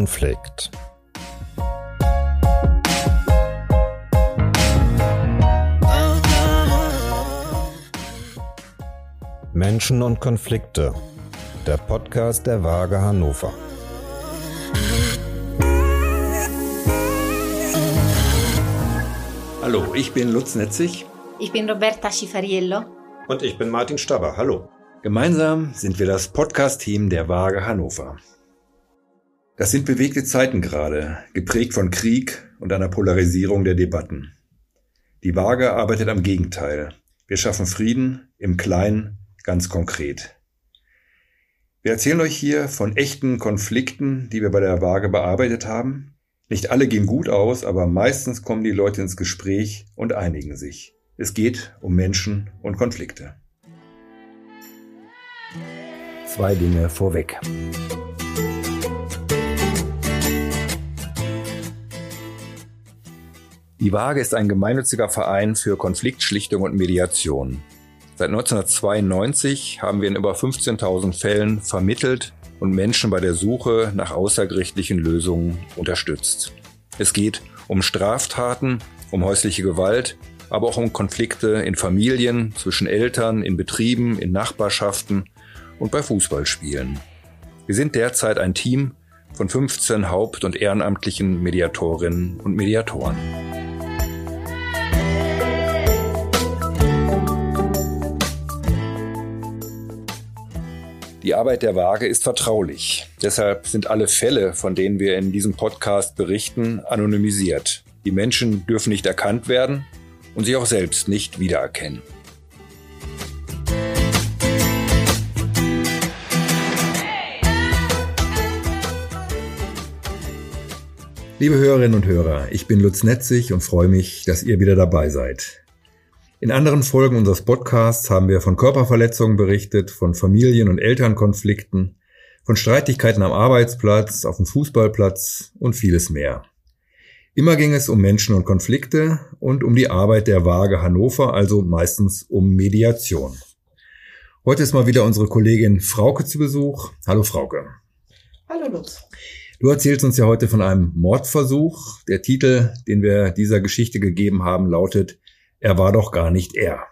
Konflikt. Menschen und Konflikte. Der Podcast der Waage Hannover. Hallo, ich bin Lutz Netzig. Ich bin Roberta Schifariello. Und ich bin Martin Staber. Hallo. Gemeinsam sind wir das Podcast-Team der Waage Hannover. Das sind bewegte Zeiten gerade, geprägt von Krieg und einer Polarisierung der Debatten. Die Waage arbeitet am Gegenteil. Wir schaffen Frieden im Kleinen, ganz konkret. Wir erzählen euch hier von echten Konflikten, die wir bei der Waage bearbeitet haben. Nicht alle gehen gut aus, aber meistens kommen die Leute ins Gespräch und einigen sich. Es geht um Menschen und Konflikte. Zwei Dinge vorweg. Die Waage ist ein gemeinnütziger Verein für Konfliktschlichtung und Mediation. Seit 1992 haben wir in über 15.000 Fällen vermittelt und Menschen bei der Suche nach außergerichtlichen Lösungen unterstützt. Es geht um Straftaten, um häusliche Gewalt, aber auch um Konflikte in Familien, zwischen Eltern, in Betrieben, in Nachbarschaften und bei Fußballspielen. Wir sind derzeit ein Team von 15 haupt- und ehrenamtlichen Mediatorinnen und Mediatoren. Die Arbeit der Waage ist vertraulich. Deshalb sind alle Fälle, von denen wir in diesem Podcast berichten, anonymisiert. Die Menschen dürfen nicht erkannt werden und sich auch selbst nicht wiedererkennen. Liebe Hörerinnen und Hörer, ich bin Lutz Netzig und freue mich, dass ihr wieder dabei seid. In anderen Folgen unseres Podcasts haben wir von Körperverletzungen berichtet, von Familien- und Elternkonflikten, von Streitigkeiten am Arbeitsplatz, auf dem Fußballplatz und vieles mehr. Immer ging es um Menschen und Konflikte und um die Arbeit der Waage Hannover, also meistens um Mediation. Heute ist mal wieder unsere Kollegin Frauke zu Besuch. Hallo Frauke. Hallo Lutz. Du erzählst uns ja heute von einem Mordversuch. Der Titel, den wir dieser Geschichte gegeben haben, lautet er war doch gar nicht er.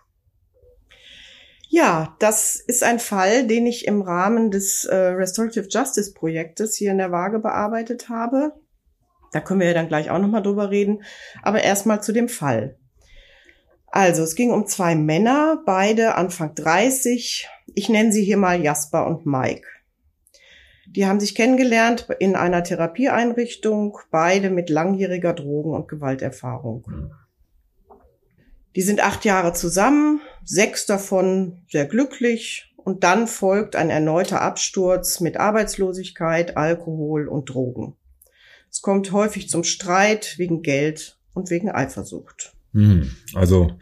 Ja, das ist ein Fall, den ich im Rahmen des äh, Restorative Justice Projektes hier in der Waage bearbeitet habe. Da können wir ja dann gleich auch nochmal drüber reden. Aber erstmal zu dem Fall. Also, es ging um zwei Männer, beide Anfang 30. Ich nenne sie hier mal Jasper und Mike. Die haben sich kennengelernt in einer Therapieeinrichtung, beide mit langjähriger Drogen- und Gewalterfahrung. Mhm. Die sind acht Jahre zusammen, sechs davon sehr glücklich und dann folgt ein erneuter Absturz mit Arbeitslosigkeit, Alkohol und Drogen. Es kommt häufig zum Streit wegen Geld und wegen Eifersucht. Hm, also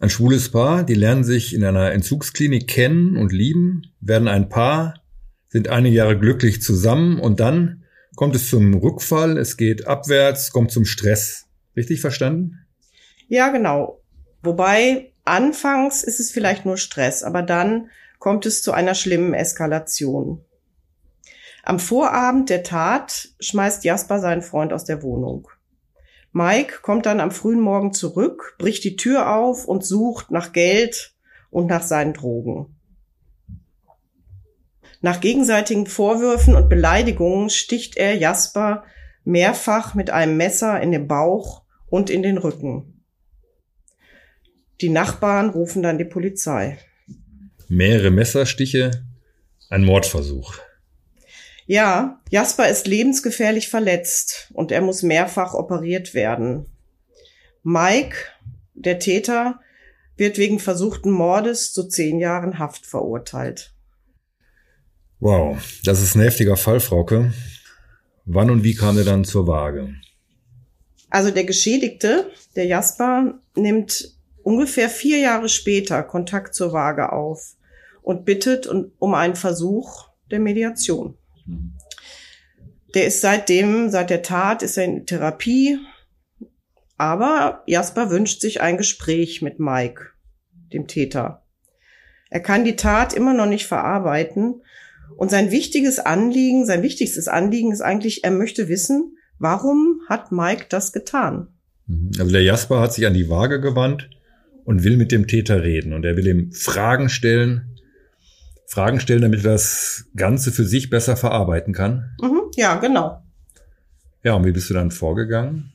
ein schwules Paar, die lernen sich in einer Entzugsklinik kennen und lieben, werden ein Paar, sind einige Jahre glücklich zusammen und dann kommt es zum Rückfall, es geht abwärts, kommt zum Stress. Richtig verstanden? Ja, genau. Wobei anfangs ist es vielleicht nur Stress, aber dann kommt es zu einer schlimmen Eskalation. Am Vorabend der Tat schmeißt Jasper seinen Freund aus der Wohnung. Mike kommt dann am frühen Morgen zurück, bricht die Tür auf und sucht nach Geld und nach seinen Drogen. Nach gegenseitigen Vorwürfen und Beleidigungen sticht er Jasper mehrfach mit einem Messer in den Bauch und in den Rücken. Die Nachbarn rufen dann die Polizei. Mehrere Messerstiche, ein Mordversuch. Ja, Jasper ist lebensgefährlich verletzt und er muss mehrfach operiert werden. Mike, der Täter, wird wegen versuchten Mordes zu zehn Jahren Haft verurteilt. Wow, das ist ein heftiger Fall, Frauke. Wann und wie kam er dann zur Waage? Also der Geschädigte, der Jasper, nimmt ungefähr vier Jahre später Kontakt zur Waage auf und bittet um einen Versuch der Mediation. Der ist seitdem, seit der Tat, ist er in Therapie. Aber Jasper wünscht sich ein Gespräch mit Mike, dem Täter. Er kann die Tat immer noch nicht verarbeiten Und sein wichtiges Anliegen, sein wichtigstes Anliegen ist eigentlich, er möchte wissen, warum hat Mike das getan? Mhm. Also der Jasper hat sich an die Waage gewandt und will mit dem Täter reden. Und er will ihm Fragen stellen, Fragen stellen, damit er das Ganze für sich besser verarbeiten kann. Mhm, ja, genau. Ja, und wie bist du dann vorgegangen?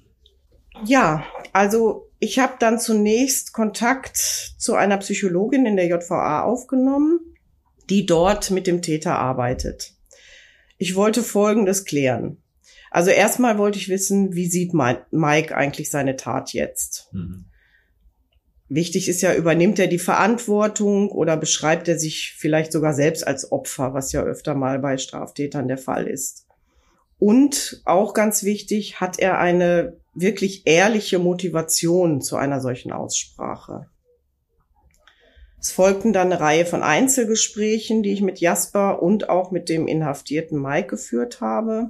Ja, also ich habe dann zunächst Kontakt zu einer Psychologin in der JVA aufgenommen, die dort mit dem Täter arbeitet. Ich wollte Folgendes klären. Also erstmal wollte ich wissen, wie sieht Mike eigentlich seine Tat jetzt? Mhm. Wichtig ist ja, übernimmt er die Verantwortung oder beschreibt er sich vielleicht sogar selbst als Opfer, was ja öfter mal bei Straftätern der Fall ist. Und auch ganz wichtig, hat er eine wirklich ehrliche Motivation zu einer solchen Aussprache. Es folgten dann eine Reihe von Einzelgesprächen, die ich mit Jasper und auch mit dem inhaftierten Mike geführt habe.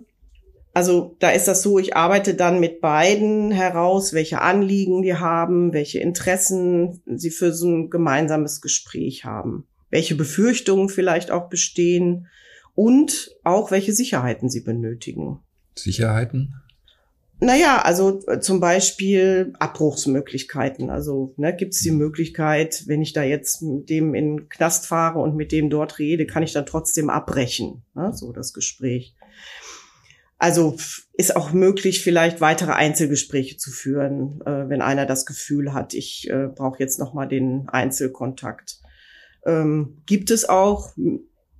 Also da ist das so, ich arbeite dann mit beiden heraus, welche Anliegen die haben, welche Interessen sie für so ein gemeinsames Gespräch haben, welche Befürchtungen vielleicht auch bestehen und auch welche Sicherheiten sie benötigen. Sicherheiten? Naja, also äh, zum Beispiel Abbruchsmöglichkeiten. Also ne, gibt es die Möglichkeit, wenn ich da jetzt mit dem in den Knast fahre und mit dem dort rede, kann ich dann trotzdem abbrechen, ne, so das Gespräch. Also ist auch möglich, vielleicht weitere Einzelgespräche zu führen, äh, wenn einer das Gefühl hat, ich äh, brauche jetzt noch mal den Einzelkontakt. Ähm, gibt es auch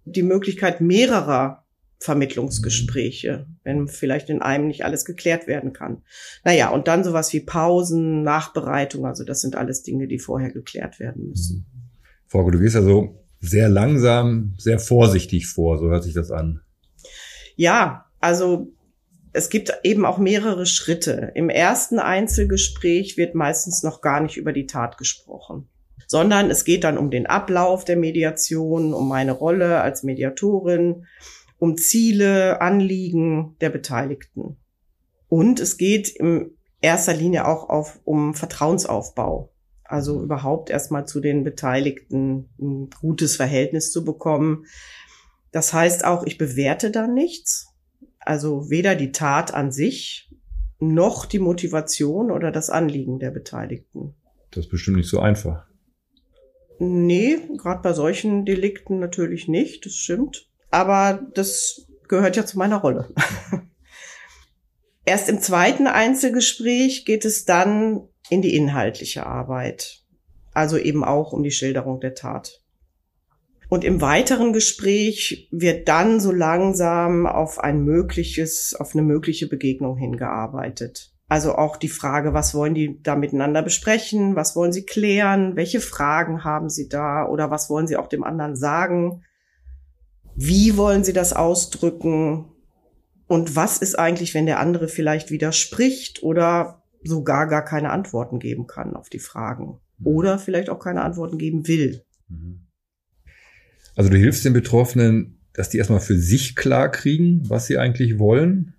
die Möglichkeit mehrerer Vermittlungsgespräche, wenn vielleicht in einem nicht alles geklärt werden kann. Naja, und dann sowas wie Pausen, Nachbereitung, also das sind alles Dinge, die vorher geklärt werden müssen. Frau, du gehst also sehr langsam, sehr vorsichtig vor, so hört sich das an. Ja, also es gibt eben auch mehrere Schritte. Im ersten Einzelgespräch wird meistens noch gar nicht über die Tat gesprochen, sondern es geht dann um den Ablauf der Mediation, um meine Rolle als Mediatorin, um Ziele, Anliegen der Beteiligten. Und es geht in erster Linie auch auf, um Vertrauensaufbau. Also überhaupt erstmal zu den Beteiligten ein gutes Verhältnis zu bekommen. Das heißt auch, ich bewerte da nichts, also weder die Tat an sich noch die Motivation oder das Anliegen der Beteiligten. Das ist bestimmt nicht so einfach. Nee, gerade bei solchen Delikten natürlich nicht, das stimmt. Aber das gehört ja zu meiner Rolle. Erst im zweiten Einzelgespräch geht es dann in die inhaltliche Arbeit. Also eben auch um die Schilderung der Tat. Und im weiteren Gespräch wird dann so langsam auf ein mögliches, auf eine mögliche Begegnung hingearbeitet. Also auch die Frage, was wollen die da miteinander besprechen? Was wollen sie klären? Welche Fragen haben sie da? Oder was wollen sie auch dem anderen sagen? Wie wollen sie das ausdrücken? Und was ist eigentlich, wenn der andere vielleicht widerspricht oder sogar gar keine Antworten geben kann auf die Fragen? Oder vielleicht auch keine Antworten geben will? Mhm. Also du hilfst den Betroffenen, dass die erstmal für sich klar kriegen, was sie eigentlich wollen,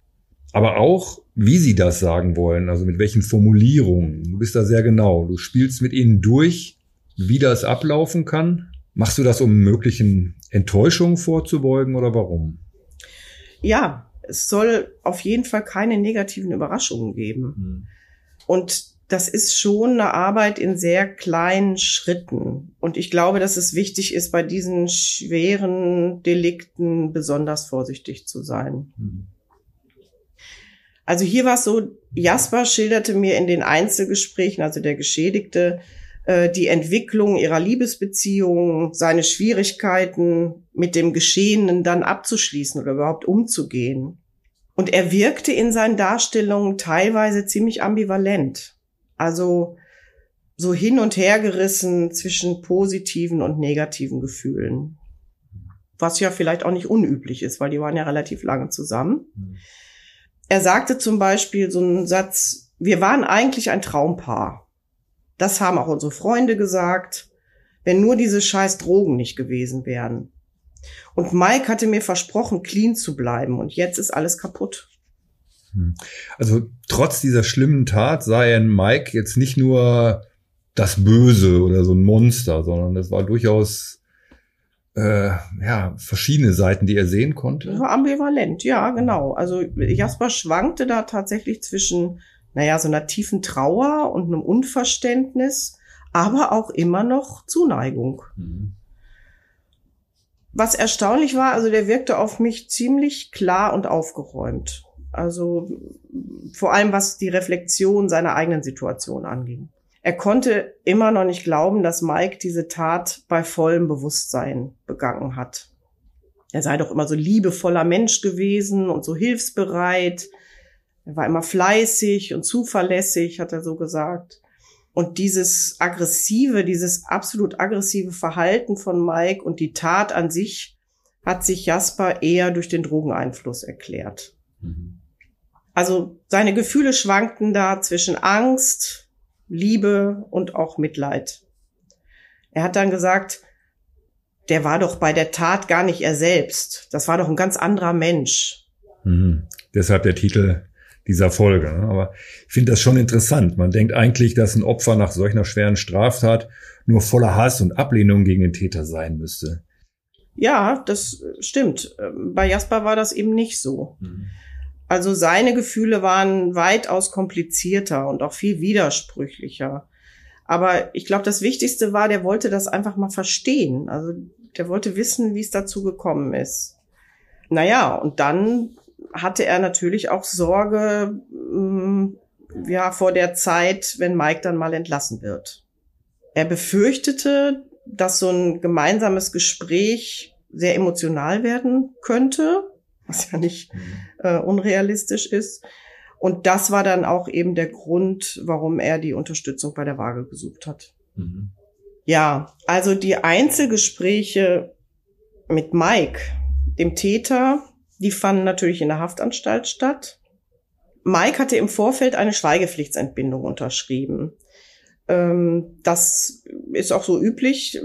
aber auch, wie sie das sagen wollen, also mit welchen Formulierungen. Du bist da sehr genau. Du spielst mit ihnen durch, wie das ablaufen kann. Machst du das, um möglichen Enttäuschungen vorzubeugen oder warum? Ja, es soll auf jeden Fall keine negativen Überraschungen geben. Hm. Und das ist schon eine Arbeit in sehr kleinen Schritten. Und ich glaube, dass es wichtig ist, bei diesen schweren Delikten besonders vorsichtig zu sein. Mhm. Also hier war es so, Jasper schilderte mir in den Einzelgesprächen, also der Geschädigte, äh, die Entwicklung ihrer Liebesbeziehung, seine Schwierigkeiten mit dem Geschehenen dann abzuschließen oder überhaupt umzugehen. Und er wirkte in seinen Darstellungen teilweise ziemlich ambivalent. Also so hin und her gerissen zwischen positiven und negativen Gefühlen. Was ja vielleicht auch nicht unüblich ist, weil die waren ja relativ lange zusammen. Mhm. Er sagte zum Beispiel so einen Satz, wir waren eigentlich ein Traumpaar. Das haben auch unsere Freunde gesagt, wenn nur diese scheiß Drogen nicht gewesen wären. Und Mike hatte mir versprochen, clean zu bleiben und jetzt ist alles kaputt. Hm. Also trotz dieser schlimmen Tat sah er in Mike jetzt nicht nur das Böse oder so ein Monster, sondern es war durchaus äh, ja, verschiedene Seiten, die er sehen konnte. War ambivalent, ja, genau. Also Jasper schwankte da tatsächlich zwischen, naja, so einer tiefen Trauer und einem Unverständnis, aber auch immer noch Zuneigung. Mhm. Was erstaunlich war, also der wirkte auf mich ziemlich klar und aufgeräumt. Also vor allem was die Reflexion seiner eigenen Situation anging. Er konnte immer noch nicht glauben, dass Mike diese Tat bei vollem Bewusstsein begangen hat. Er sei doch immer so liebevoller Mensch gewesen und so hilfsbereit. Er war immer fleißig und zuverlässig, hat er so gesagt. Und dieses aggressive, dieses absolut aggressive Verhalten von Mike und die Tat an sich hat sich Jasper eher durch den Drogeneinfluss erklärt. Mhm. Also seine Gefühle schwankten da zwischen Angst, Liebe und auch Mitleid. Er hat dann gesagt, der war doch bei der Tat gar nicht er selbst. Das war doch ein ganz anderer Mensch. Mhm. Deshalb der Titel dieser Folge. Ne? Aber ich finde das schon interessant. Man denkt eigentlich, dass ein Opfer nach solch einer schweren Straftat nur voller Hass und Ablehnung gegen den Täter sein müsste. Ja, das stimmt. Bei Jasper war das eben nicht so. Mhm. Also seine Gefühle waren weitaus komplizierter und auch viel widersprüchlicher. Aber ich glaube, das Wichtigste war, der wollte das einfach mal verstehen. Also der wollte wissen, wie es dazu gekommen ist. Naja, und dann hatte er natürlich auch Sorge, mh, mm, ja, vor der Zeit, wenn Mike dann mal entlassen wird. Er befürchtete, dass so ein gemeinsames Gespräch sehr emotional werden könnte was ja nicht mhm. äh, unrealistisch ist. Und das war dann auch eben der Grund, warum er die Unterstützung bei der Waage gesucht hat. Mhm. Ja, also die Einzelgespräche mit Mike, dem Täter, die fanden natürlich in der Haftanstalt statt. Mike hatte im Vorfeld eine Schweigepflichtsentbindung unterschrieben. Ähm, das ist auch so üblich,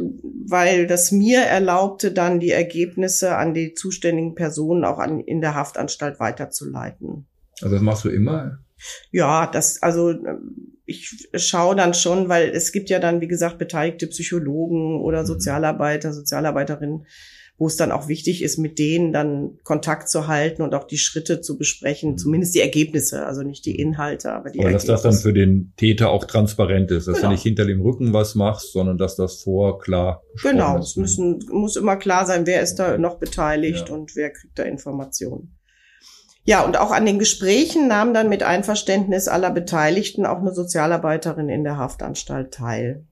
weil das mir erlaubte, dann die Ergebnisse an die zuständigen Personen auch an, in der Haftanstalt weiterzuleiten. Also das machst du immer? Ja, das, also ich schaue dann schon, weil es gibt ja dann, wie gesagt, beteiligte Psychologen oder mhm. Sozialarbeiter, Sozialarbeiterinnen, wo es dann auch wichtig ist, mit denen dann Kontakt zu halten und auch die Schritte zu besprechen, mhm. zumindest die Ergebnisse, also nicht die Inhalte, aber die aber Ergebnisse. dass das dann für den Täter auch transparent ist, dass genau. du nicht hinter dem Rücken was machst, sondern dass das vor klar Genau, ist. es müssen, muss immer klar sein, wer ist da noch beteiligt ja. und wer kriegt da Informationen. Ja, und auch an den Gesprächen nahm dann mit Einverständnis aller Beteiligten auch eine Sozialarbeiterin in der Haftanstalt teil.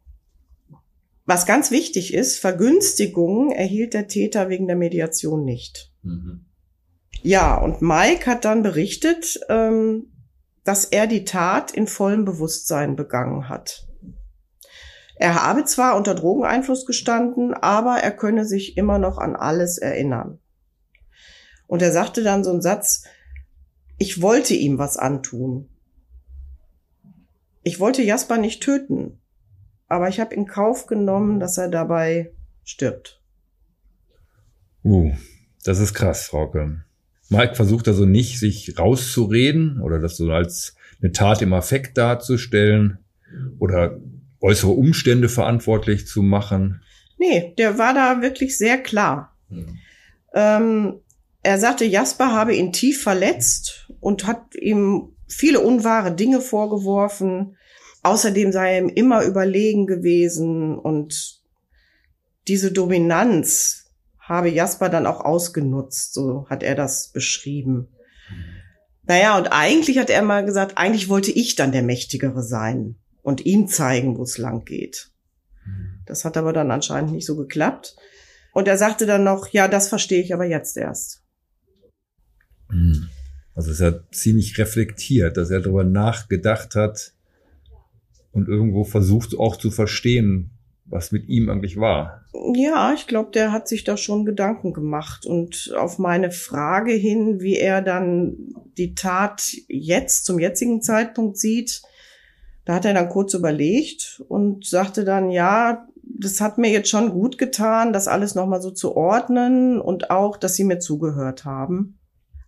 Was ganz wichtig ist, Vergünstigungen erhielt der Täter wegen der Mediation nicht. Mhm. Ja, und Mike hat dann berichtet, ähm, dass er die Tat in vollem Bewusstsein begangen hat. Er habe zwar unter Drogeneinfluss gestanden, aber er könne sich immer noch an alles erinnern. Und er sagte dann so einen Satz, ich wollte ihm was antun. Ich wollte Jasper nicht töten, aber ich habe in Kauf genommen, dass er dabei stirbt. Uh, das ist krass, Frauke. Mike versucht also nicht, sich rauszureden oder das so als eine Tat im Affekt darzustellen oder äußere Umstände verantwortlich zu machen. Nee, der war da wirklich sehr klar. Hm. Ähm, er sagte, Jasper habe ihn tief verletzt und hat ihm viele unwahre Dinge vorgeworfen. Außerdem sei er ihm immer überlegen gewesen und diese Dominanz habe Jasper dann auch ausgenutzt, so hat er das beschrieben. Naja, und eigentlich hat er mal gesagt, eigentlich wollte ich dann der Mächtigere sein und ihm zeigen, wo es lang geht. Das hat aber dann anscheinend nicht so geklappt. Und er sagte dann noch, ja, das verstehe ich aber jetzt erst. Also ist er ziemlich reflektiert, dass er darüber nachgedacht hat, und irgendwo versucht auch zu verstehen, was mit ihm eigentlich war. Ja, ich glaube, der hat sich da schon Gedanken gemacht. Und auf meine Frage hin, wie er dann die Tat jetzt zum jetzigen Zeitpunkt sieht, da hat er dann kurz überlegt und sagte dann, ja, das hat mir jetzt schon gut getan, das alles nochmal so zu ordnen und auch, dass sie mir zugehört haben.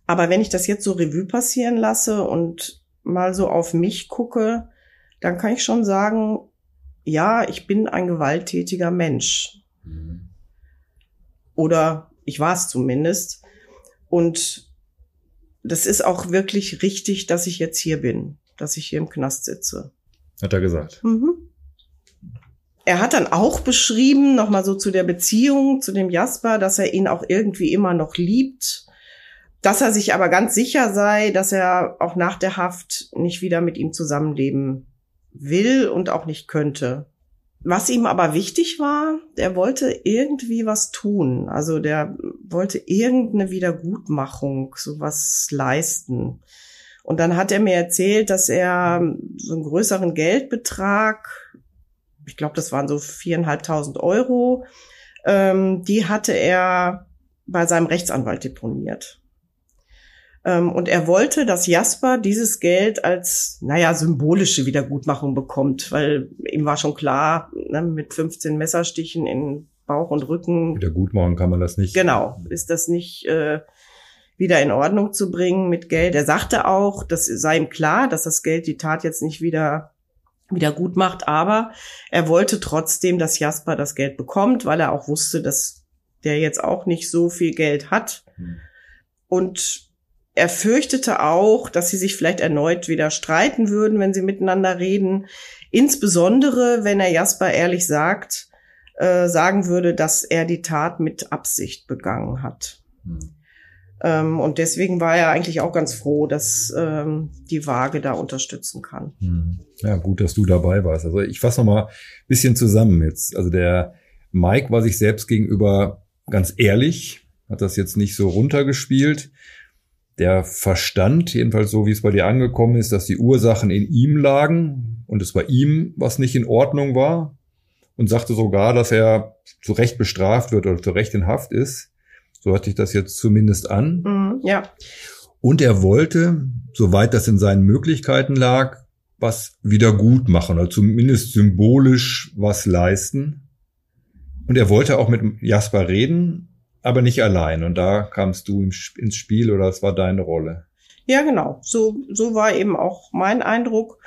Aber wenn ich das jetzt so Revue passieren lasse und mal so auf mich gucke, dann kann ich schon sagen, ja, ich bin ein gewalttätiger Mensch. Mhm. Oder ich war es zumindest. Und das ist auch wirklich richtig, dass ich jetzt hier bin, dass ich hier im Knast sitze. Hat er gesagt. Mhm. Er hat dann auch beschrieben, nochmal so zu der Beziehung zu dem Jasper, dass er ihn auch irgendwie immer noch liebt, dass er sich aber ganz sicher sei, dass er auch nach der Haft nicht wieder mit ihm zusammenleben will und auch nicht könnte. Was ihm aber wichtig war, der wollte irgendwie was tun. Also der wollte irgendeine Wiedergutmachung, sowas leisten. Und dann hat er mir erzählt, dass er so einen größeren Geldbetrag, ich glaube, das waren so viereinhalbtausend Euro, ähm, die hatte er bei seinem Rechtsanwalt deponiert. Ähm, und er wollte, dass Jasper dieses Geld als, naja, symbolische Wiedergutmachung bekommt, weil ihm war schon klar, ne, mit 15 Messerstichen in Bauch und Rücken. Wiedergutmachen kann man das nicht. Genau, ist das nicht äh, wieder in Ordnung zu bringen mit Geld. Er sagte auch, das sei ihm klar, dass das Geld die Tat jetzt nicht wieder wieder gut macht, aber er wollte trotzdem, dass Jasper das Geld bekommt, weil er auch wusste, dass der jetzt auch nicht so viel Geld hat. Hm. Und er fürchtete auch, dass sie sich vielleicht erneut wieder streiten würden, wenn sie miteinander reden. Insbesondere, wenn er Jasper ehrlich sagt, äh, sagen würde, dass er die Tat mit Absicht begangen hat. Hm. Ähm, und deswegen war er eigentlich auch ganz froh, dass ähm, die Waage da unterstützen kann. Hm. Ja, gut, dass du dabei warst. Also ich fasse noch mal ein bisschen zusammen jetzt. Also der Mike war sich selbst gegenüber ganz ehrlich, hat das jetzt nicht so runtergespielt der verstand, jedenfalls so wie es bei dir angekommen ist, dass die Ursachen in ihm lagen und es bei ihm was nicht in Ordnung war und sagte sogar, dass er zu Recht bestraft wird oder zu Recht in Haft ist. So hört sich das jetzt zumindest an. Mhm, ja. Und er wollte, soweit das in seinen Möglichkeiten lag, was wieder gut machen oder zumindest symbolisch was leisten. Und er wollte auch mit Jasper reden aber nicht allein. Und da kamst du ins Spiel oder es war deine Rolle. Ja, genau. So, so war eben auch mein Eindruck.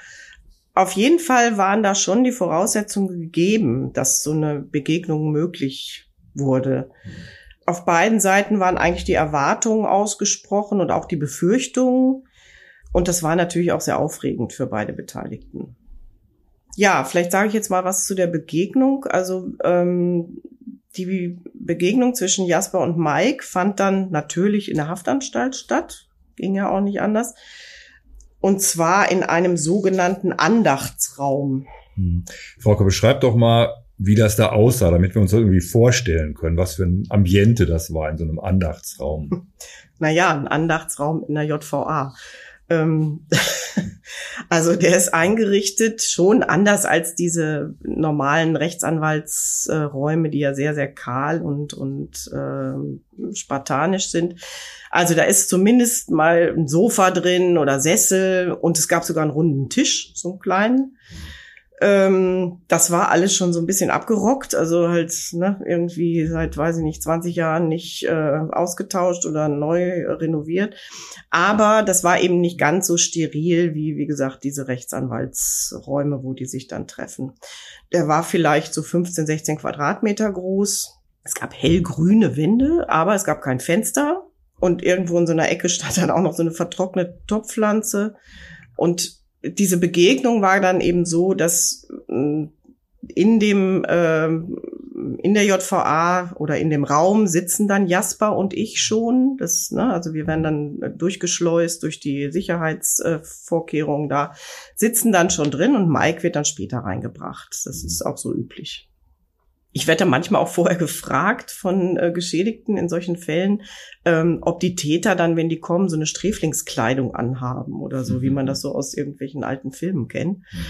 Auf jeden Fall waren da schon die Voraussetzungen gegeben, dass so eine Begegnung möglich wurde. Mhm. Auf beiden Seiten waren eigentlich die Erwartungen ausgesprochen und auch die Befürchtungen. Und das war natürlich auch sehr aufregend für beide Beteiligten. Ja, vielleicht sage ich jetzt mal was zu der Begegnung. Also ähm, die Begegnung zwischen Jasper und Mike fand dann natürlich in der Haftanstalt statt. Ging ja auch nicht anders. Und zwar in einem sogenannten Andachtsraum. Hm. Frauke, beschreib doch mal, wie das da aussah, damit wir uns irgendwie vorstellen können, was für ein Ambiente das war in so einem Andachtsraum. Naja, ein Andachtsraum in der JVA. Ähm, also der ist eingerichtet schon anders als diese normalen Rechtsanwaltsräume, die ja sehr, sehr kahl und, und äh, spartanisch sind. Also da ist zumindest mal ein Sofa drin oder Sessel und es gab sogar einen runden Tisch, so einen kleinen. Ähm, das war alles schon so ein bisschen abgerockt, also halt ne, irgendwie seit, weiß ich nicht, 20 Jahren nicht äh, ausgetauscht oder neu renoviert. Aber das war eben nicht ganz so steril wie, wie gesagt, diese Rechtsanwaltsräume, wo die sich dann treffen. Der war vielleicht so 15, 16 Quadratmeter groß. Es gab hellgrüne Wände, aber es gab kein Fenster. Und irgendwo in so einer Ecke stand dann auch noch so eine vertrocknete Topfpflanze. Und diese Begegnung war dann eben so, dass äh, in dem äh, in der JVA oder in dem Raum sitzen dann Jasper und ich schon. Das, ne, also wir werden dann durchgeschleust durch die Sicherheitsvorkehrungen da, sitzen dann schon drin und Mike wird dann später reingebracht. Das ist auch so üblich. Ich werde manchmal auch vorher gefragt von äh, Geschädigten in solchen Fällen, ähm, ob die Täter dann, wenn die kommen, so eine Sträflingskleidung anhaben oder so, mhm. wie man das so aus irgendwelchen alten Filmen kennt. Mhm.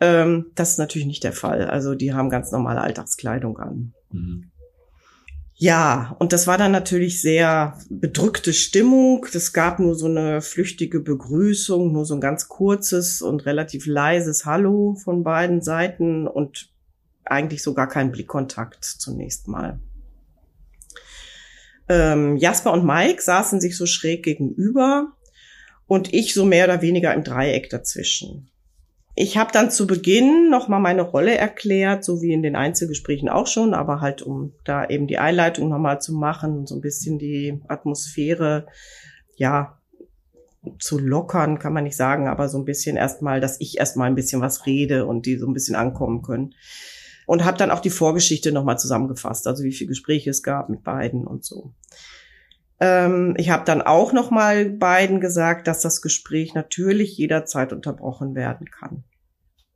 Ähm, das ist natürlich nicht der Fall. Also die haben ganz normale Alltagskleidung an. Mhm. Ja, und das war dann natürlich sehr bedrückte Stimmung. Es gab nur so eine flüchtige Begrüßung, nur so ein ganz kurzes und relativ leises Hallo von beiden Seiten und eigentlich sogar keinen Blickkontakt zunächst mal. Ähm, Jasper und Mike saßen sich so schräg gegenüber und ich so mehr oder weniger im Dreieck dazwischen. Ich habe dann zu Beginn nochmal meine Rolle erklärt, so wie in den Einzelgesprächen auch schon, aber halt um da eben die Einleitung nochmal zu machen, so ein bisschen die Atmosphäre, ja, zu lockern, kann man nicht sagen, aber so ein bisschen erstmal, dass ich erstmal ein bisschen was rede und die so ein bisschen ankommen können. Und habe dann auch die Vorgeschichte nochmal zusammengefasst, also wie viele Gespräche es gab mit beiden und so. Ähm, ich habe dann auch noch mal beiden gesagt, dass das Gespräch natürlich jederzeit unterbrochen werden kann.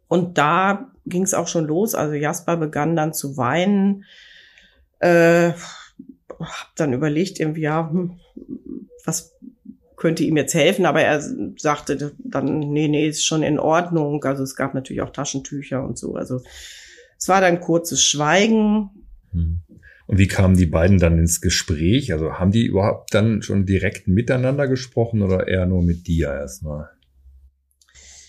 Und da ging es auch schon los. Also Jasper begann dann zu weinen. Äh, hab dann überlegt, irgendwie, ja, hm, was könnte ihm jetzt helfen, aber er sagte dann, nee, nee, ist schon in Ordnung. Also es gab natürlich auch Taschentücher und so. Also es war dann kurzes Schweigen. Hm. Und wie kamen die beiden dann ins Gespräch? Also haben die überhaupt dann schon direkt miteinander gesprochen oder eher nur mit dir erstmal?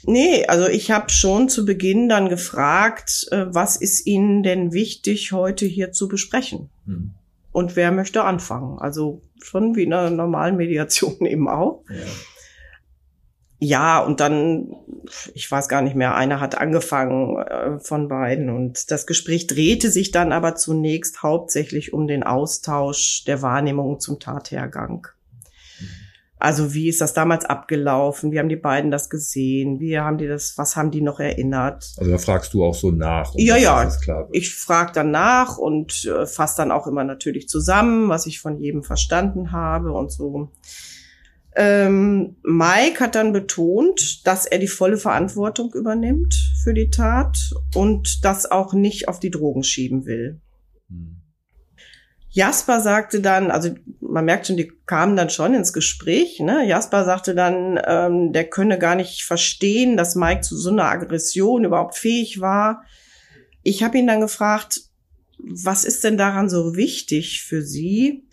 Nee, also ich habe schon zu Beginn dann gefragt, äh, was ist Ihnen denn wichtig heute hier zu besprechen? Hm. Und wer möchte anfangen? Also schon wie in einer normalen Mediation eben auch. Ja. Ja, und dann, ich weiß gar nicht mehr, einer hat angefangen äh, von beiden und das Gespräch drehte sich dann aber zunächst hauptsächlich um den Austausch der Wahrnehmung zum Tathergang. Also wie ist das damals abgelaufen? Wie haben die beiden das gesehen? Wie haben die das, was haben die noch erinnert? Also da fragst du auch so nach. Um ja, ja. Ich frage dann nach und äh, fasse dann auch immer natürlich zusammen, was ich von jedem verstanden habe und so. Ähm, Mike hat dann betont, dass er die volle Verantwortung übernimmt für die Tat und das auch nicht auf die Drogen schieben will. Hm. Jasper sagte dann, also man merkt schon, die kamen dann schon ins Gespräch. Ne? Jasper sagte dann, ähm, der könne gar nicht verstehen, dass Mike zu so einer Aggression überhaupt fähig war. Ich habe ihn dann gefragt, was ist denn daran so wichtig für Sie?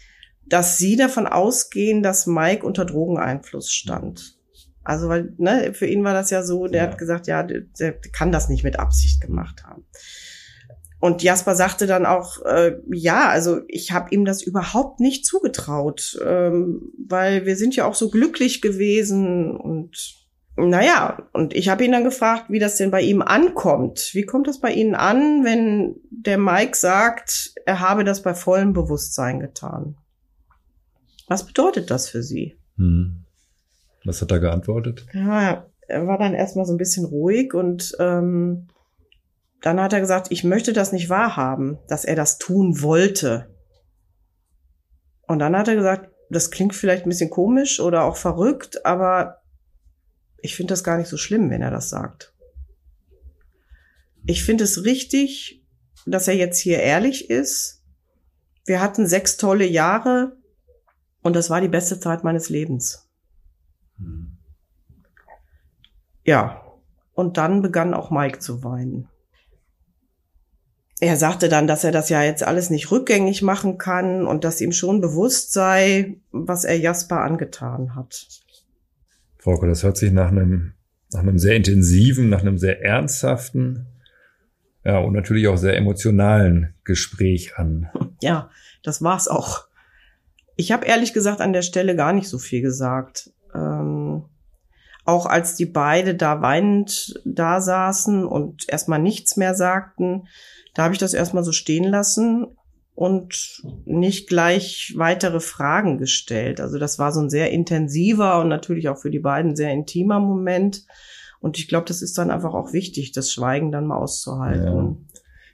Dass sie davon ausgehen, dass Mike unter Drogeneinfluss stand. Also, weil, ne, für ihn war das ja so, der ja. hat gesagt, ja, der, der, kann das nicht mit Absicht gemacht haben. Und Jasper sagte dann auch, äh, ja, also ich habe ihm das überhaupt nicht zugetraut, ähm, weil wir sind ja auch so glücklich gewesen und naja, und ich habe ihn dann gefragt, wie das denn bei ihm ankommt. Wie kommt das bei Ihnen an, wenn der Mike sagt, er habe das bei vollem Bewusstsein getan? Was bedeutet das für Sie? Hm. Was hat er geantwortet? Ja, er war dann erstmal so ein bisschen ruhig und ähm, dann hat er gesagt, ich möchte das nicht wahrhaben, dass er das tun wollte. Und dann hat er gesagt, das klingt vielleicht ein bisschen komisch oder auch verrückt, aber ich finde das gar nicht so schlimm, wenn er das sagt. Ich finde es richtig, dass er jetzt hier ehrlich ist. Wir hatten sechs tolle Jahre. Und das war die beste Zeit meines Lebens. Mhm. Ja. Und dann begann auch Mike zu weinen. Er sagte dann, dass er das ja jetzt alles nicht rückgängig machen kann und dass ihm schon bewusst sei, was er Jasper angetan hat. Frauke, das hört sich nach einem, nach einem sehr intensiven, nach einem sehr ernsthaften, ja, und natürlich auch sehr emotionalen Gespräch an. Ja, das war's auch. Ich habe ehrlich gesagt an der Stelle gar nicht so viel gesagt. Ähm, auch als die beide da weinend da saßen und erstmal nichts mehr sagten, da habe ich das erstmal so stehen lassen und nicht gleich weitere Fragen gestellt. Also das war so ein sehr intensiver und natürlich auch für die beiden sehr intimer Moment. Und ich glaube, das ist dann einfach auch wichtig, das Schweigen dann mal auszuhalten. Ja.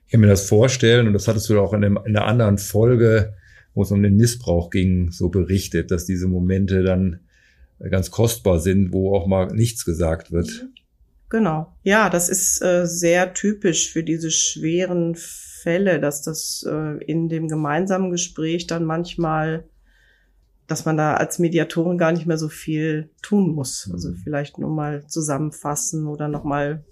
Ich kann mir das vorstellen, und das hattest du auch in, dem, in einer anderen Folge wo es um den Missbrauch ging, so berichtet, dass diese Momente dann ganz kostbar sind, wo auch mal nichts gesagt wird. Genau. Ja, das ist äh, sehr typisch für diese schweren Fälle, dass das äh, in dem gemeinsamen Gespräch dann manchmal, dass man da als Mediatorin gar nicht mehr so viel tun muss. Also mhm. vielleicht nur mal zusammenfassen oder noch mal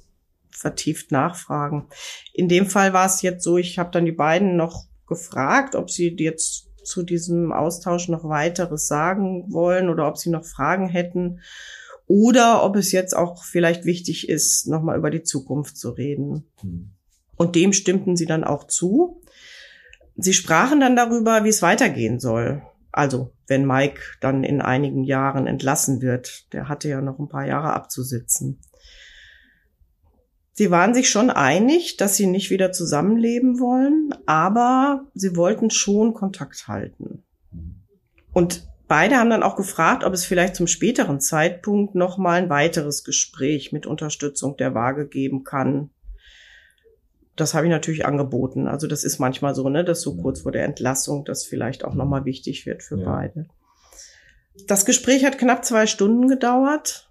vertieft nachfragen. In dem Fall war es jetzt so, ich habe dann die beiden noch gefragt, ob sie jetzt zu diesem Austausch noch weiteres sagen wollen oder ob sie noch Fragen hätten oder ob es jetzt auch vielleicht wichtig ist, nochmal über die Zukunft zu reden. Hm. Und dem stimmten sie dann auch zu. Sie sprachen dann darüber, wie es weitergehen soll. Also, wenn Mike dann in einigen Jahren entlassen wird, der hatte ja noch ein paar Jahre abzusitzen. Sie waren sich schon einig, dass sie nicht wieder zusammenleben wollen, aber sie wollten schon Kontakt halten. Und beide haben dann auch gefragt, ob es vielleicht zum späteren Zeitpunkt noch mal ein weiteres Gespräch mit Unterstützung der Waage geben kann. Das habe ich natürlich angeboten. Also das ist manchmal so, ne, dass so kurz vor der Entlassung das vielleicht auch noch mal wichtig wird für ja. beide. Das Gespräch hat knapp zwei Stunden gedauert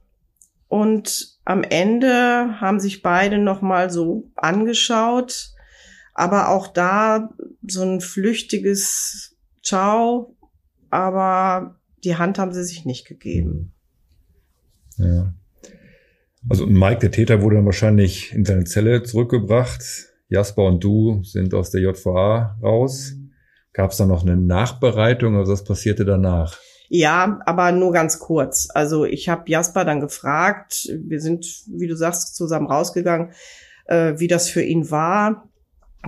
und am Ende haben sich beide noch mal so angeschaut, aber auch da so ein flüchtiges Ciao, aber die Hand haben sie sich nicht gegeben. Ja. Also Mike, der Täter, wurde dann wahrscheinlich in seine Zelle zurückgebracht. Jasper und du sind aus der JVA raus. Gab es da noch eine Nachbereitung? Also was passierte danach? Ja, aber nur ganz kurz. Also ich habe Jasper dann gefragt, wir sind, wie du sagst, zusammen rausgegangen, äh, wie das für ihn war.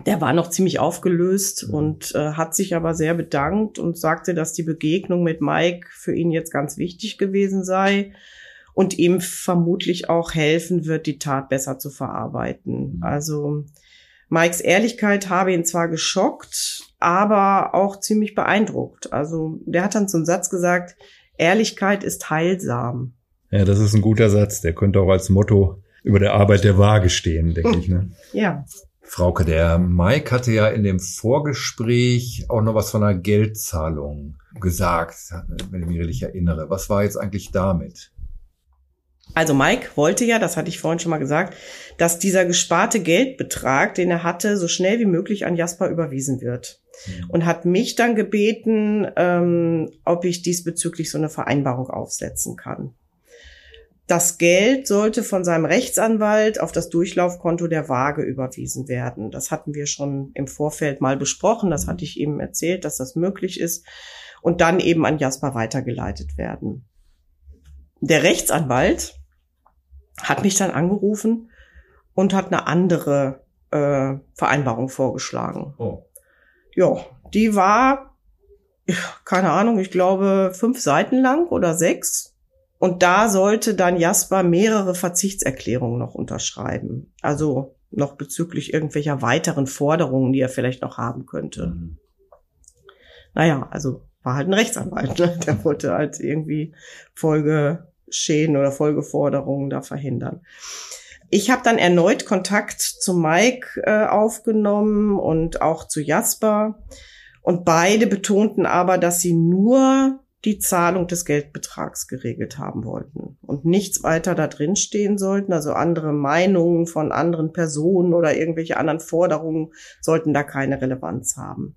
Der war noch ziemlich aufgelöst mhm. und äh, hat sich aber sehr bedankt und sagte, dass die Begegnung mit Mike für ihn jetzt ganz wichtig gewesen sei und ihm vermutlich auch helfen wird, die Tat besser zu verarbeiten. Mhm. Also Mikes Ehrlichkeit habe ihn zwar geschockt, aber auch ziemlich beeindruckt. Also der hat dann zum Satz gesagt, Ehrlichkeit ist heilsam. Ja, das ist ein guter Satz. Der könnte auch als Motto über der Arbeit der Waage stehen, denke ich. Ne? ja. Frauke, der Mike hatte ja in dem Vorgespräch auch noch was von einer Geldzahlung gesagt, wenn ich mich richtig erinnere. Was war jetzt eigentlich damit? Also Mike wollte ja, das hatte ich vorhin schon mal gesagt, dass dieser gesparte Geldbetrag, den er hatte, so schnell wie möglich an Jasper überwiesen wird. Mhm. Und hat mich dann gebeten, ähm, ob ich diesbezüglich so eine Vereinbarung aufsetzen kann. Das Geld sollte von seinem Rechtsanwalt auf das Durchlaufkonto der Waage überwiesen werden. Das hatten wir schon im Vorfeld mal besprochen. Das hatte ich ihm erzählt, dass das möglich ist. Und dann eben an Jasper weitergeleitet werden. Der Rechtsanwalt hat mich dann angerufen und hat eine andere äh, Vereinbarung vorgeschlagen. Oh. Ja, die war, keine Ahnung, ich glaube fünf Seiten lang oder sechs. Und da sollte dann Jasper mehrere Verzichtserklärungen noch unterschreiben. Also noch bezüglich irgendwelcher weiteren Forderungen, die er vielleicht noch haben könnte. Mhm. Naja, also war halt ein Rechtsanwalt, ne? der wollte halt irgendwie Folge Schäden oder Folgeforderungen da verhindern. Ich habe dann erneut Kontakt zu Mike äh, aufgenommen und auch zu Jasper. Und beide betonten aber, dass sie nur die Zahlung des Geldbetrags geregelt haben wollten und nichts weiter da drin stehen sollten. Also andere Meinungen von anderen Personen oder irgendwelche anderen Forderungen sollten da keine Relevanz haben.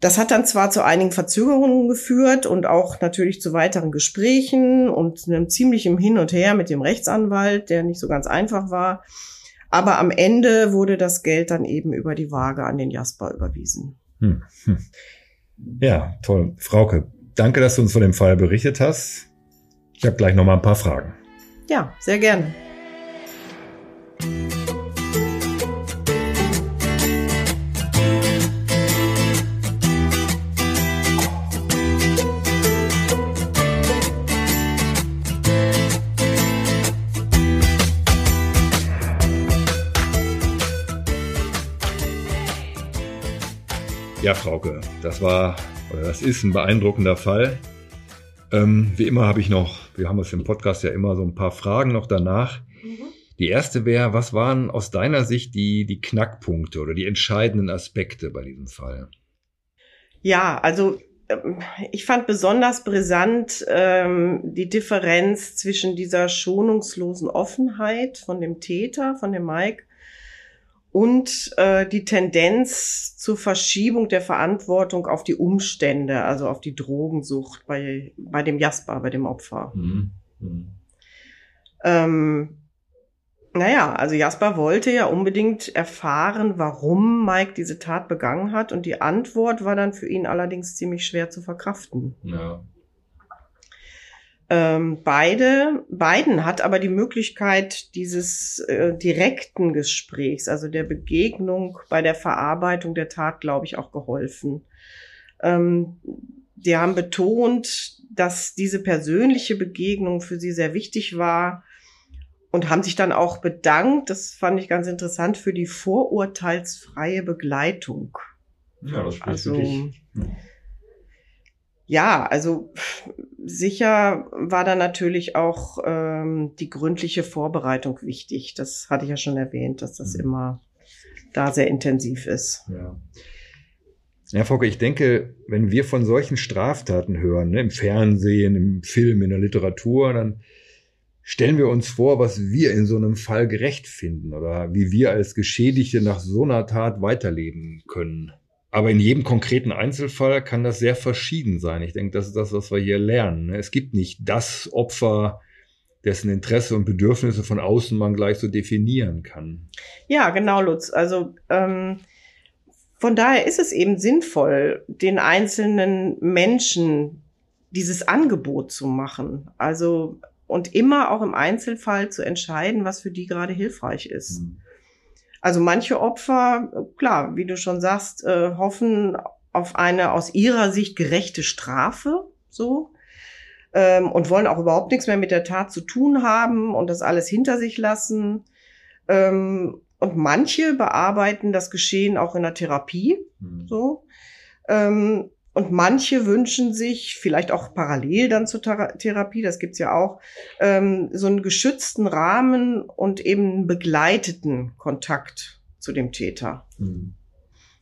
Das hat dann zwar zu einigen Verzögerungen geführt und auch natürlich zu weiteren Gesprächen und einem ziemlichen Hin und Her mit dem Rechtsanwalt, der nicht so ganz einfach war. Aber am Ende wurde das Geld dann eben über die Waage an den Jasper überwiesen. Hm, hm. Ja, toll. Frauke, danke, dass du uns von dem Fall berichtet hast. Ich habe gleich noch mal ein paar Fragen. Ja, sehr gerne. Ja, Frauke, das war, oder das ist ein beeindruckender Fall. Ähm, wie immer habe ich noch, wir haben es im Podcast ja immer so ein paar Fragen noch danach. Mhm. Die erste wäre, was waren aus deiner Sicht die, die Knackpunkte oder die entscheidenden Aspekte bei diesem Fall? Ja, also ähm, ich fand besonders brisant ähm, die Differenz zwischen dieser schonungslosen Offenheit von dem Täter, von dem Mike, und äh, die Tendenz zur Verschiebung der Verantwortung auf die Umstände, also auf die Drogensucht bei, bei dem Jasper, bei dem Opfer. Mhm. Mhm. Ähm, naja, also Jasper wollte ja unbedingt erfahren, warum Mike diese Tat begangen hat und die Antwort war dann für ihn allerdings ziemlich schwer zu verkraften. Ja. Ähm, beide, beiden hat aber die Möglichkeit dieses äh, direkten Gesprächs, also der Begegnung bei der Verarbeitung der Tat, glaube ich, auch geholfen. Ähm, die haben betont, dass diese persönliche Begegnung für sie sehr wichtig war und haben sich dann auch bedankt, das fand ich ganz interessant, für die vorurteilsfreie Begleitung. Ja, das spricht Also, für dich. Ja, also sicher war da natürlich auch ähm, die gründliche Vorbereitung wichtig. Das hatte ich ja schon erwähnt, dass das Mhm. immer da sehr intensiv ist. Ja. Ja, Frauke, ich denke, wenn wir von solchen Straftaten hören, ne, im Fernsehen, im Film, in der Literatur, dann stellen wir uns vor, was wir in so einem Fall gerecht finden oder wie wir als Geschädigte nach so einer Tat weiterleben können. Aber in jedem konkreten Einzelfall kann das sehr verschieden sein. Ich denke, das ist das, was wir hier lernen. ne. Es gibt nicht das Opfer, dessen Interesse und Bedürfnisse von außen man gleich so definieren kann. Ja, genau, Lutz. Also ähm, von daher ist es eben sinnvoll, den einzelnen Menschen dieses Angebot zu machen. Also und immer auch im Einzelfall zu entscheiden, was für die gerade hilfreich ist. Also manche Opfer, klar, wie du schon sagst, äh, hoffen auf eine aus ihrer Sicht gerechte Strafe, so, ähm, und wollen auch überhaupt nichts mehr mit der Tat zu tun haben und das alles hinter sich lassen. Ähm, und manche bearbeiten das Geschehen auch in der Therapie, so. Ähm, und manche wünschen sich, vielleicht auch parallel dann zur Thera Therapie, das gibt's ja auch, ähm, so einen geschützten Rahmen und eben einen begleiteten Kontakt zu dem Täter. Mhm.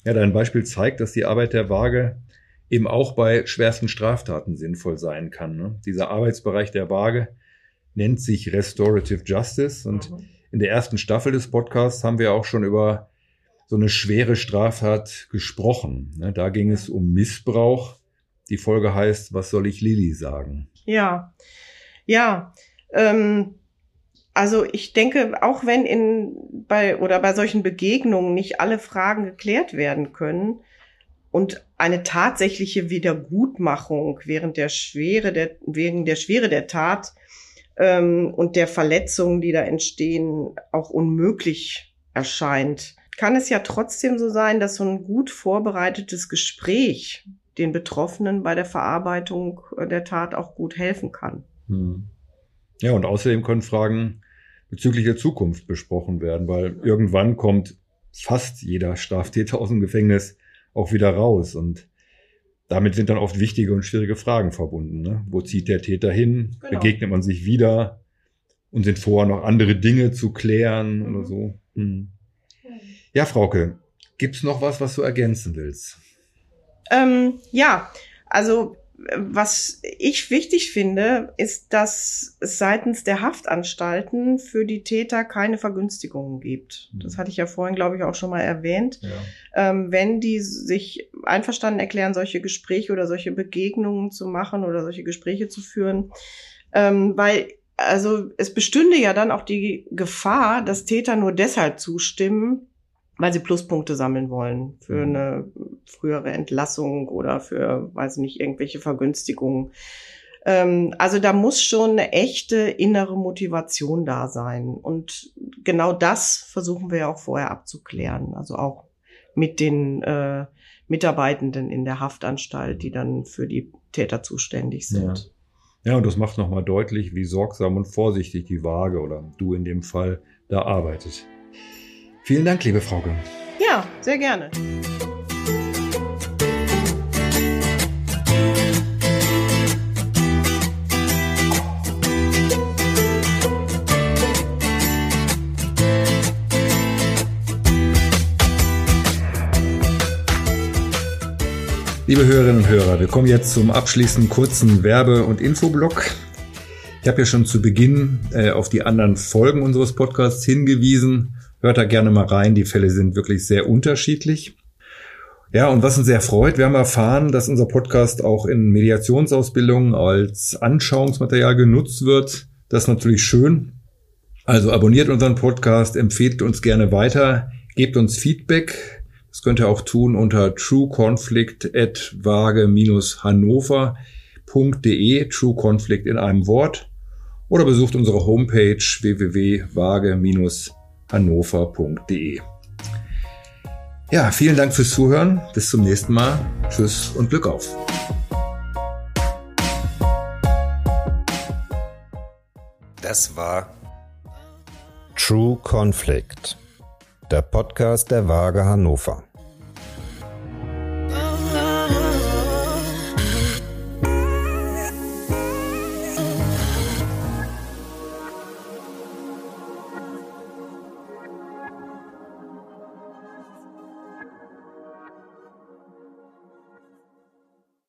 Ja, dein Beispiel zeigt, dass die Arbeit der Waage eben auch bei schwersten Straftaten sinnvoll sein kann. Ne? Dieser Arbeitsbereich der Waage nennt sich Restorative Justice und in der ersten Staffel des Podcasts haben wir auch schon über so eine schwere Straftat gesprochen. Ne? Da ging es um Missbrauch. Die Folge heißt, was soll ich Lilly sagen? Ja, ja. Ähm, also ich denke, auch wenn in bei oder bei solchen Begegnungen nicht alle Fragen geklärt werden können und eine tatsächliche Wiedergutmachung während der Schwere der wegen der Schwere der Tat ähm, und der Verletzungen, die da entstehen, auch unmöglich erscheint, kann es ja trotzdem so sein, dass so ein gut vorbereitetes Gespräch den Betroffenen bei der Verarbeitung der Tat auch gut helfen kann. Hm. Ja, und außerdem können Fragen bezüglich der Zukunft besprochen werden, weil irgendwann kommt fast jeder Straftäter aus dem Gefängnis auch wieder raus und damit sind dann oft wichtige und schwierige Fragen verbunden. Ne? Wo zieht der Täter hin? Genau. Begegnet man sich wieder? Und sind vorher noch andere Dinge zu klären Mhm. oder so? Hm. Ja, Frauke, gibt's noch was, was du ergänzen willst? Ähm, ja, also was ich wichtig finde, ist, dass es seitens der Haftanstalten für die Täter keine Vergünstigungen gibt. Das Mhm. hatte ich ja vorhin, glaube ich, auch schon mal erwähnt. Ja. Ähm, wenn die sich einverstanden erklären, solche Gespräche oder solche Begegnungen zu machen oder solche Gespräche zu führen, ähm, weil also es bestünde ja dann auch die Gefahr, dass Täter nur deshalb zustimmen, weil sie Pluspunkte sammeln wollen für Mhm. eine frühere Entlassung oder für, weiß nicht, irgendwelche Vergünstigungen. Ähm, also da muss schon eine echte innere Motivation da sein. Und genau das versuchen wir ja auch vorher abzuklären. Also auch mit den äh, Mitarbeitenden in der Haftanstalt, die dann für die Täter zuständig sind. Ja, und das macht nochmal deutlich, wie sorgsam und vorsichtig die Waage oder du in dem Fall da arbeitet. Vielen Dank, liebe Frauke. Ja, sehr gerne. Liebe Hörerinnen und Hörer, wir kommen jetzt zum abschließenden kurzen Werbe- und Infoblock. Ich habe ja schon zu Beginn äh, auf die anderen Folgen unseres Podcasts hingewiesen. Hört da gerne mal rein, die Fälle sind wirklich sehr unterschiedlich. Ja, und was uns sehr freut, wir haben erfahren, dass unser Podcast auch in Mediationsausbildungen als Anschauungsmaterial genutzt wird. Das ist natürlich schön. Also abonniert unseren Podcast, empfehlt uns gerne weiter, gebt uns Feedback. Das könnt ihr auch tun unter trueconflict@waage-hannover.de, True Conflict in einem Wort, oder besucht unsere Homepage www.waage-hannover.de. Ja, vielen Dank fürs Zuhören. Bis zum nächsten Mal. Tschüss und Glück auf. Das war True Conflict, der Podcast der Waage Hannover.